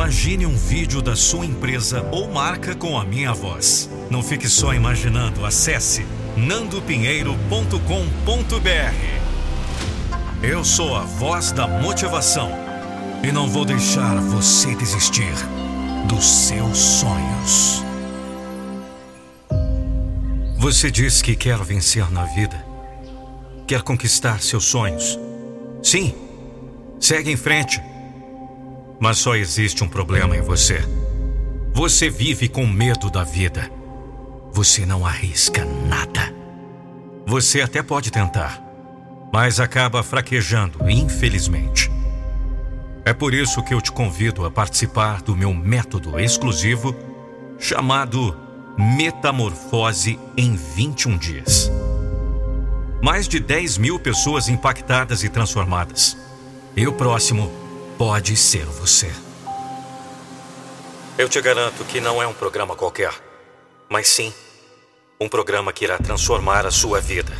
Imagine um vídeo da sua empresa ou marca com a minha voz. Não fique só imaginando, acesse nandopinheiro.com.br. Eu sou a voz da motivação e não vou deixar você desistir dos seus sonhos. Você diz que quer vencer na vida, quer conquistar seus sonhos. Sim, segue em frente. Mas só existe um problema em você. Você vive com medo da vida. Você não arrisca nada. Você até pode tentar, mas acaba fraquejando, infelizmente. É por isso que eu te convido a participar do meu método exclusivo chamado Metamorfose em 21 dias. Mais de 10 mil pessoas impactadas e transformadas. E o próximo pode ser você. Eu te garanto que não é um programa qualquer, mas sim um programa que irá transformar a sua vida.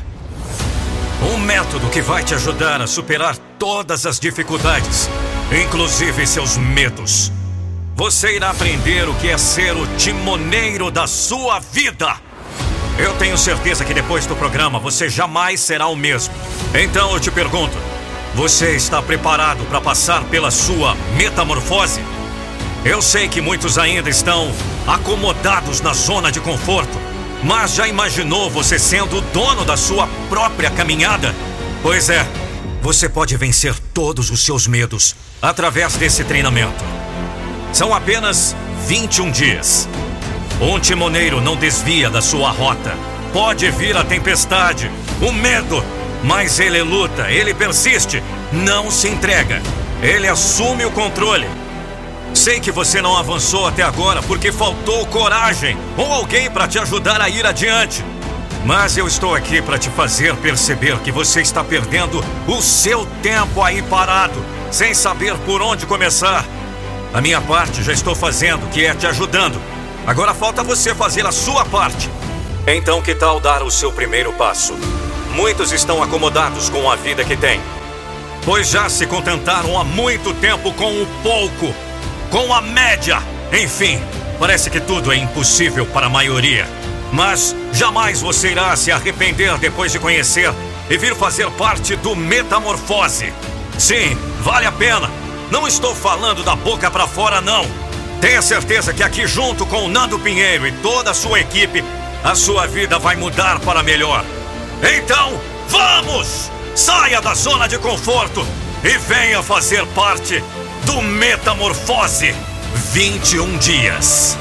Um método que vai te ajudar a superar todas as dificuldades, inclusive seus medos. Você irá aprender o que é ser o timoneiro da sua vida. Eu tenho certeza que depois do programa você jamais será o mesmo. Então eu te pergunto: você está preparado para passar pela sua metamorfose? Eu sei que muitos ainda estão acomodados na zona de conforto, mas já imaginou você sendo o dono da sua própria caminhada? Pois é, você pode vencer todos os seus medos através desse treinamento. São apenas 21 dias. Um timoneiro não desvia da sua rota. Pode vir a tempestade, o medo, mas ele luta, ele persiste, não se entrega. Ele assume o controle. Sei que você não avançou até agora porque faltou coragem ou alguém para te ajudar a ir adiante. Mas eu estou aqui para te fazer perceber que você está perdendo o seu tempo aí parado, sem saber por onde começar. A minha parte já estou fazendo, que é te ajudando. Agora falta você fazer a sua parte. Então, que tal dar o seu primeiro passo? Muitos estão acomodados com a vida que têm, pois já se contentaram há muito tempo com o pouco, com a média. Enfim, parece que tudo é impossível para a maioria. Mas jamais você irá se arrepender depois de conhecer e vir fazer parte do Metamorfose. Sim, vale a pena. Não estou falando da boca para fora, não. Tenha certeza que aqui, junto com o Nando Pinheiro e toda a sua equipe, a sua vida vai mudar para melhor. Então, vamos! Saia da zona de conforto e venha fazer parte do Metamorfose 21 Dias.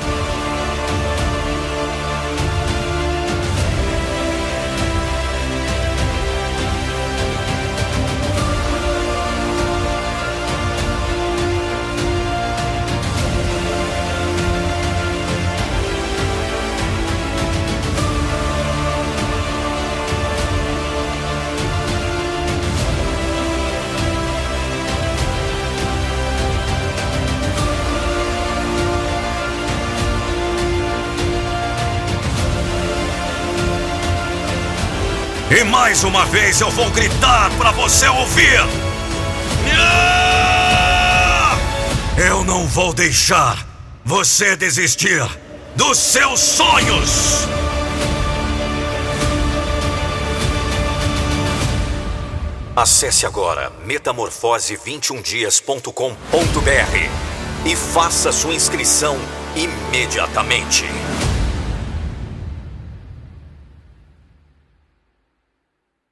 E mais uma vez eu vou gritar para você ouvir. Eu não vou deixar você desistir dos seus sonhos. Acesse agora metamorfose21dias.com.br e faça sua inscrição imediatamente.